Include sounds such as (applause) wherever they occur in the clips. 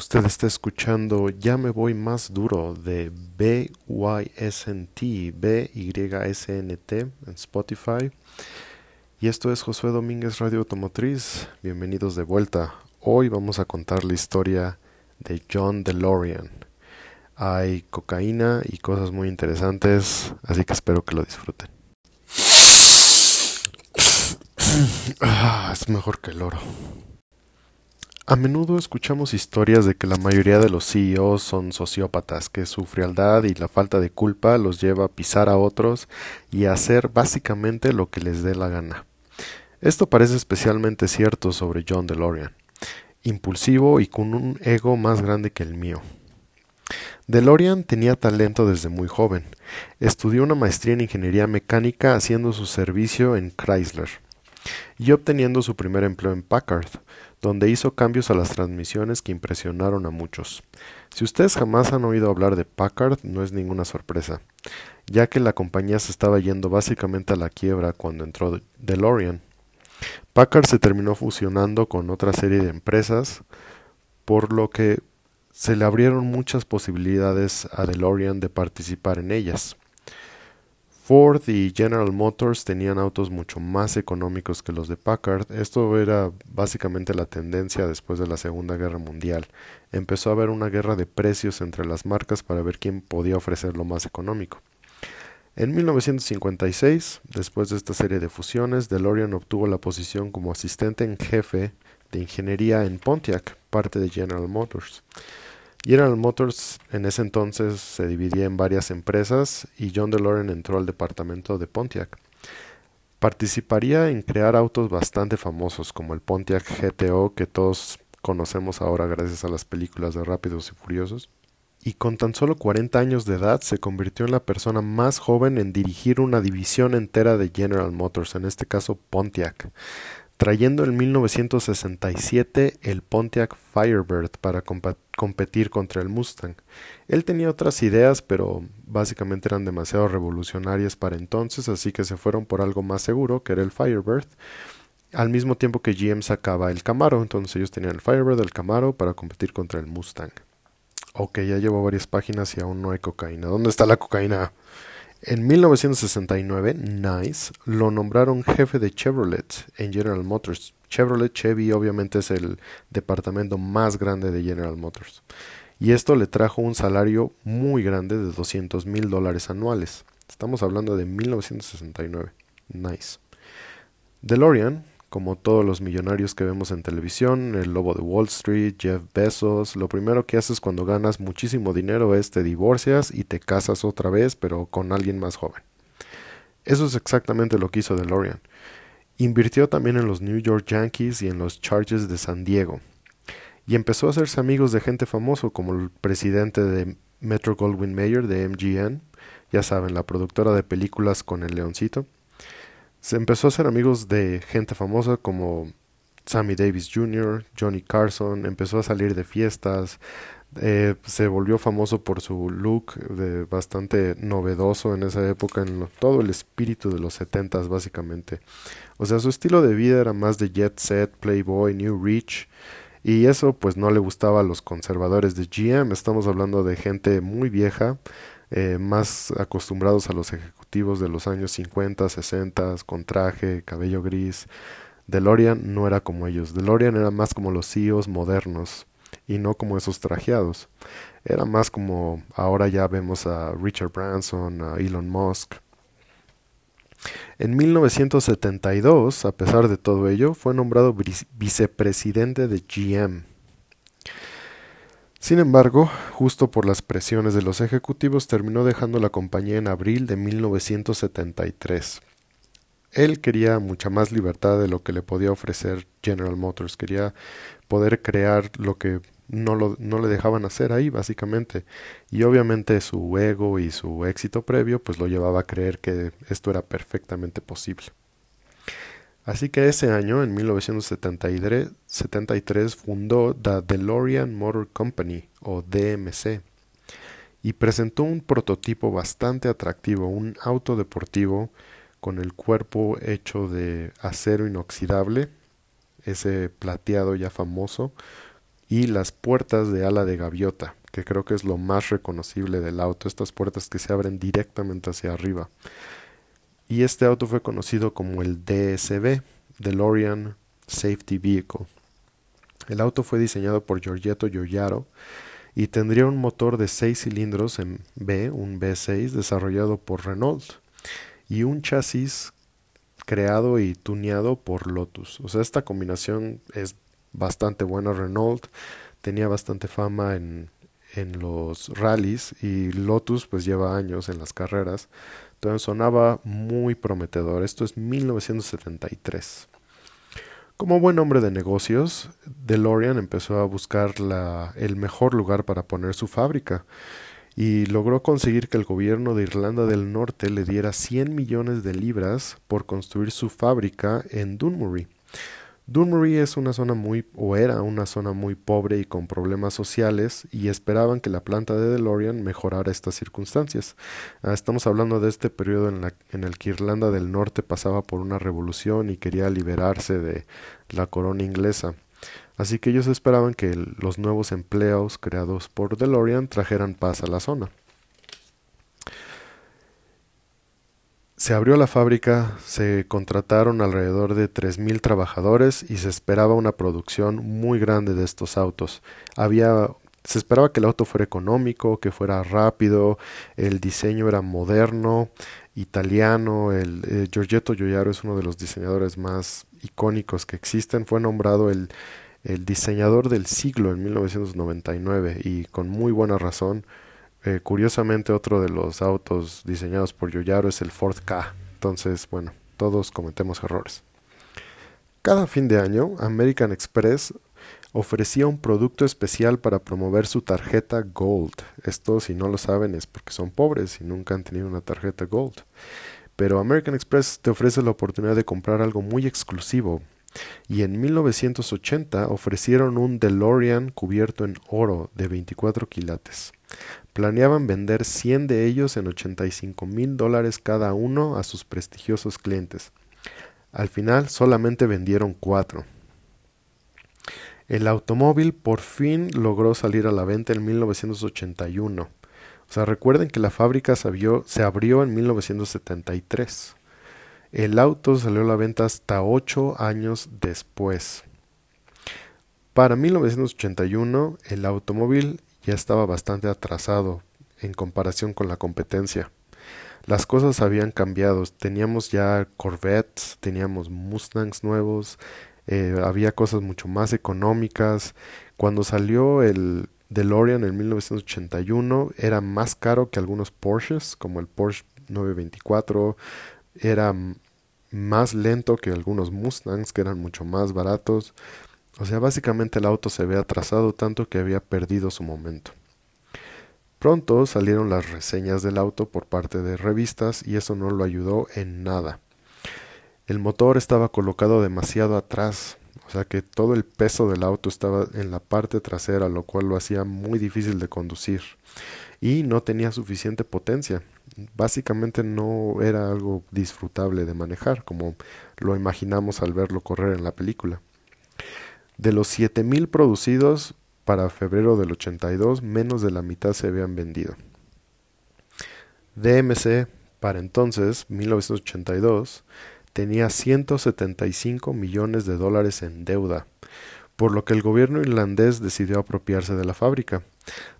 Usted está escuchando Ya me voy más duro de BYSNT, B-Y-S-N-T en Spotify. Y esto es Josué Domínguez Radio Automotriz. Bienvenidos de vuelta. Hoy vamos a contar la historia de John DeLorean. Hay cocaína y cosas muy interesantes, así que espero que lo disfruten. (coughs) Ah, es mejor que el oro. A menudo escuchamos historias de que la mayoría de los CEOs son sociópatas, que su frialdad y la falta de culpa los lleva a pisar a otros y a hacer básicamente lo que les dé la gana. Esto parece especialmente cierto sobre John DeLorean, impulsivo y con un ego más grande que el mío. DeLorean tenía talento desde muy joven. Estudió una maestría en ingeniería mecánica haciendo su servicio en Chrysler y obteniendo su primer empleo en Packard, donde hizo cambios a las transmisiones que impresionaron a muchos. Si ustedes jamás han oído hablar de Packard, no es ninguna sorpresa, ya que la compañía se estaba yendo básicamente a la quiebra cuando entró DeLorean. Packard se terminó fusionando con otra serie de empresas, por lo que se le abrieron muchas posibilidades a DeLorean de participar en ellas. Ford y General Motors tenían autos mucho más económicos que los de Packard. Esto era básicamente la tendencia después de la Segunda Guerra Mundial. Empezó a haber una guerra de precios entre las marcas para ver quién podía ofrecer lo más económico. En 1956, después de esta serie de fusiones, DeLorean obtuvo la posición como asistente en jefe de ingeniería en Pontiac, parte de General Motors. General Motors en ese entonces se dividía en varias empresas y John DeLorean entró al departamento de Pontiac. Participaría en crear autos bastante famosos como el Pontiac GTO que todos conocemos ahora gracias a las películas de Rápidos y Furiosos. Y con tan solo 40 años de edad se convirtió en la persona más joven en dirigir una división entera de General Motors, en este caso Pontiac trayendo en 1967 el Pontiac Firebird para competir contra el Mustang. Él tenía otras ideas, pero básicamente eran demasiado revolucionarias para entonces, así que se fueron por algo más seguro, que era el Firebird. Al mismo tiempo que GM sacaba el Camaro, entonces ellos tenían el Firebird, el Camaro, para competir contra el Mustang. Ok, ya llevo varias páginas y aún no hay cocaína. ¿Dónde está la cocaína? En 1969, Nice lo nombraron jefe de Chevrolet en General Motors. Chevrolet Chevy obviamente es el departamento más grande de General Motors. Y esto le trajo un salario muy grande de 200 mil dólares anuales. Estamos hablando de 1969. Nice. DeLorean como todos los millonarios que vemos en televisión, el lobo de Wall Street, Jeff Bezos, lo primero que haces cuando ganas muchísimo dinero es te divorcias y te casas otra vez, pero con alguien más joven. Eso es exactamente lo que hizo DeLorean. Invirtió también en los New York Yankees y en los Chargers de San Diego. Y empezó a hacerse amigos de gente famoso como el presidente de Metro Goldwyn Mayer de MGM, ya saben, la productora de películas con el leoncito se empezó a ser amigos de gente famosa como Sammy Davis Jr., Johnny Carson, empezó a salir de fiestas, eh, se volvió famoso por su look de bastante novedoso en esa época, en todo el espíritu de los setentas básicamente. O sea, su estilo de vida era más de jet set, playboy, new rich, y eso pues no le gustaba a los conservadores de GM, estamos hablando de gente muy vieja, eh, más acostumbrados a los ejecutivos de los años 50, 60, con traje, cabello gris. DeLorean no era como ellos. DeLorean era más como los CEOs modernos y no como esos trajeados. Era más como ahora ya vemos a Richard Branson, a Elon Musk. En 1972, a pesar de todo ello, fue nombrado vicepresidente de GM. Sin embargo, justo por las presiones de los ejecutivos terminó dejando la compañía en abril de 1973. Él quería mucha más libertad de lo que le podía ofrecer General Motors, quería poder crear lo que no, le dejaban hacer ahí, básicamente. Y obviamente su ego y su éxito previo pues lo llevaba a creer que esto era perfectamente posible. Así que ese año, en 1973, fundó The DeLorean Motor Company, o DMC, y presentó un prototipo bastante atractivo, un auto deportivo con el cuerpo hecho de acero inoxidable, ese plateado ya famoso, y las puertas de ala de gaviota, que creo que es lo más reconocible del auto, estas puertas que se abren directamente hacia arriba. Y este auto fue conocido como el DSV, DeLorean Safety Vehicle. El auto fue diseñado por Giorgetto Giugiaro y tendría un motor de 6 cilindros en B, un V6 desarrollado por Renault y un chasis creado y tuneado por Lotus. O sea, esta combinación es bastante buena. Renault tenía bastante fama en, en los rallies y Lotus pues lleva años en las carreras. Entonces sonaba muy prometedor. Esto es 1973. Como buen hombre de negocios, DeLorean empezó a buscar el mejor lugar para poner su fábrica y logró conseguir que el gobierno de Irlanda del Norte le diera 100 millones de libras por construir su fábrica en Dunmurry. Dunmurry es una zona muy, o era una zona muy pobre y con problemas sociales, y esperaban que la planta de DeLorean mejorara estas circunstancias. Ah, estamos hablando de este periodo en, la, en el que Irlanda del Norte pasaba por una revolución y quería liberarse de la corona inglesa. Así que ellos esperaban que los nuevos empleos creados por DeLorean trajeran paz a la zona. Se abrió la fábrica, se contrataron alrededor de 3.000 trabajadores y se esperaba una producción muy grande de estos autos. Había, se esperaba que el auto fuera económico, que fuera rápido, el diseño era moderno, italiano. El, eh, Giorgetto Giugiaro es uno de los diseñadores más icónicos que existen. Fue nombrado el, el diseñador del siglo en 1999 y con muy buena razón eh, curiosamente, otro de los autos diseñados por Yoyaro es el Ford K. Entonces, bueno, todos cometemos errores. Cada fin de año, American Express ofrecía un producto especial para promover su tarjeta Gold. Esto, si no lo saben, es porque son pobres y nunca han tenido una tarjeta Gold. Pero American Express te ofrece la oportunidad de comprar algo muy exclusivo. Y en 1980 ofrecieron un DeLorean cubierto en oro de 24 quilates. Planeaban vender 100 de ellos en 85 mil dólares cada uno a sus prestigiosos clientes. Al final solamente vendieron cuatro. El automóvil por fin logró salir a la venta en 1981. O sea, recuerden que la fábrica se abrió, se abrió en 1973. El auto salió a la venta hasta ocho años después. Para 1981, el automóvil ya estaba bastante atrasado en comparación con la competencia. Las cosas habían cambiado, teníamos ya Corvettes, teníamos Mustangs nuevos, eh, había cosas mucho más económicas. Cuando salió el DeLorean en 1981 era más caro que algunos Porsches, como el Porsche 924, era más lento que algunos Mustangs que eran mucho más baratos. O sea, básicamente el auto se había atrasado tanto que había perdido su momento. Pronto salieron las reseñas del auto por parte de revistas y eso no lo ayudó en nada. El motor estaba colocado demasiado atrás, o sea que todo el peso del auto estaba en la parte trasera, lo cual lo hacía muy difícil de conducir. Y no tenía suficiente potencia. Básicamente no era algo disfrutable de manejar, como lo imaginamos al verlo correr en la película. De los 7.000 producidos para febrero del 82, menos de la mitad se habían vendido. DMC, para entonces, 1982, tenía 175 millones de dólares en deuda, por lo que el gobierno irlandés decidió apropiarse de la fábrica.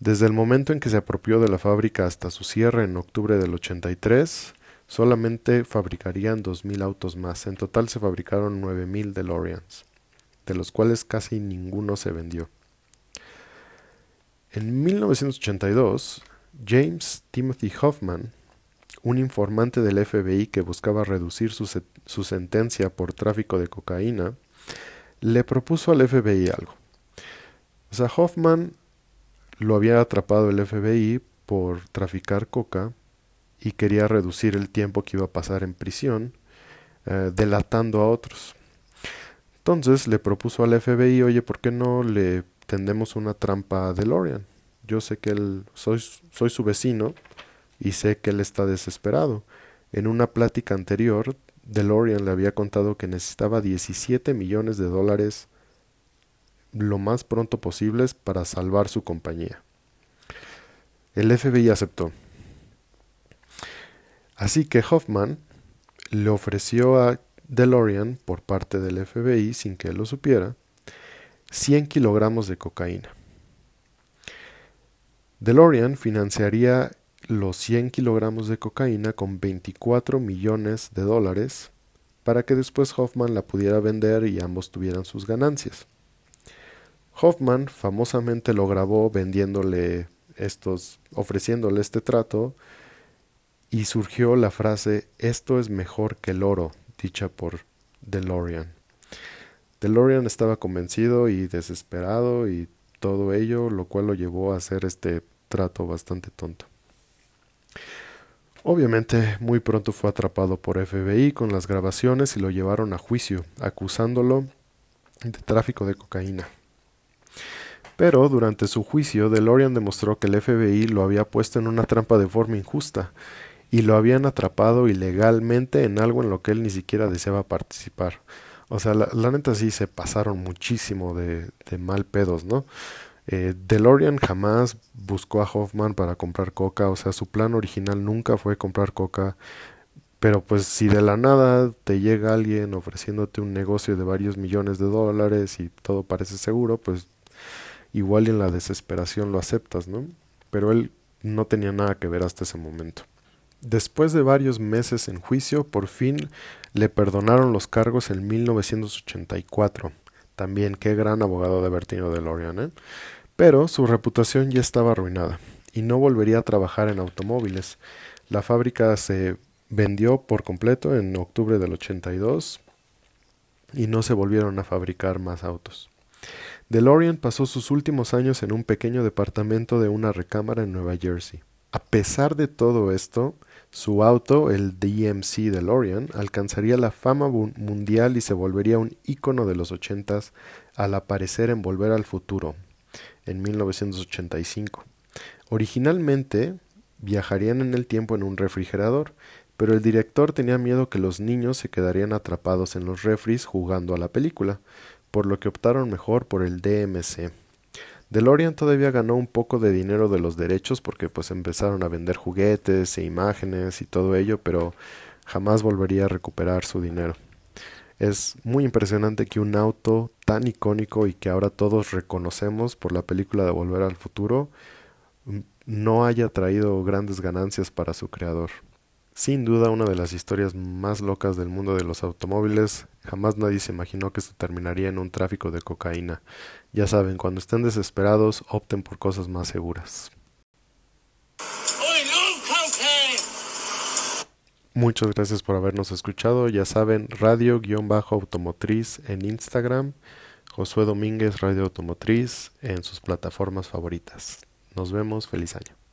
Desde el momento en que se apropió de la fábrica hasta su cierre en octubre del 83, solamente fabricarían 2.000 autos más. En total se fabricaron 9.000 DeLoreans de los cuales casi ninguno se vendió. En 1982, James Timothy Hoffman, un informante del FBI que buscaba reducir su, su, sentencia por tráfico de cocaína, le propuso al FBI algo. O sea, Hoffman lo había atrapado el FBI por traficar coca y quería reducir el tiempo que iba a pasar en prisión, eh, delatando a otros. Entonces le propuso al FBI, oye, ¿por qué no le tendemos una trampa a DeLorean? Yo sé que él, soy, soy su vecino y sé que él está desesperado. En una plática anterior, DeLorean le había contado que necesitaba 17 millones de dólares lo más pronto posible para salvar su compañía. El FBI aceptó. Así que Hoffman le ofreció a DeLorean, por parte del FBI, sin que él lo supiera, 100 kilogramos de cocaína. DeLorean financiaría los 100 kilogramos de cocaína con 24 millones de dólares para que después Hoffman la pudiera vender y ambos tuvieran sus ganancias. Hoffman famosamente lo grabó vendiéndole estos, ofreciéndole este trato y surgió la frase esto es mejor que el oro, dicha por DeLorean. DeLorean estaba convencido y desesperado y todo ello, lo cual lo llevó a hacer este trato bastante tonto. Obviamente, muy pronto fue atrapado por FBI con las grabaciones y lo llevaron a juicio, acusándolo de tráfico de cocaína. Pero durante su juicio, DeLorean demostró que el FBI lo había puesto en una trampa de forma injusta y lo habían atrapado ilegalmente en algo en lo que él ni siquiera deseaba participar. O sea, la, neta sí se pasaron muchísimo de, mal pedos, ¿no? Eh, DeLorean jamás buscó a Hoffman para comprar coca, o sea, su plan original nunca fue comprar coca, pero pues si de la nada te llega alguien ofreciéndote un negocio de varios millones de dólares y todo parece seguro, pues igual en la desesperación lo aceptas, ¿no? Pero él no tenía nada que ver hasta ese momento. Después de varios meses en juicio, por fin le perdonaron los cargos en 1984. También qué gran abogado de haber tenido DeLorean, ¿eh? Pero su reputación ya estaba arruinada y no volvería a trabajar en automóviles. La fábrica se vendió por completo en octubre del 82 y no se volvieron a fabricar más autos. DeLorean pasó sus últimos años en un pequeño departamento de una recámara en Nueva Jersey. A pesar de todo esto, su auto, el DMC DeLorean, alcanzaría la fama mundial y se volvería un ícono de los ochentas al aparecer en Volver al Futuro, en 1985. Originalmente viajarían en el tiempo en un refrigerador, pero el director tenía miedo que los niños se quedarían atrapados en los refris jugando a la película, por lo que optaron mejor por el DMC. DeLorean todavía ganó un poco de dinero de los derechos porque pues empezaron a vender juguetes e imágenes y todo ello, pero jamás volvería a recuperar su dinero. Es muy impresionante que un auto tan icónico y que ahora todos reconocemos por la película de Volver al Futuro mm, no haya traído grandes ganancias para su creador. Sin duda una de las historias más locas del mundo de los automóviles, jamás nadie se imaginó que esto terminaría en un tráfico de cocaína. Ya saben, cuando estén desesperados, opten por cosas más seguras. Muchas gracias por habernos escuchado. Ya saben, radio-automotriz en Instagram, Josué Domínguez Radio Automotriz en sus plataformas favoritas. Nos vemos, feliz año.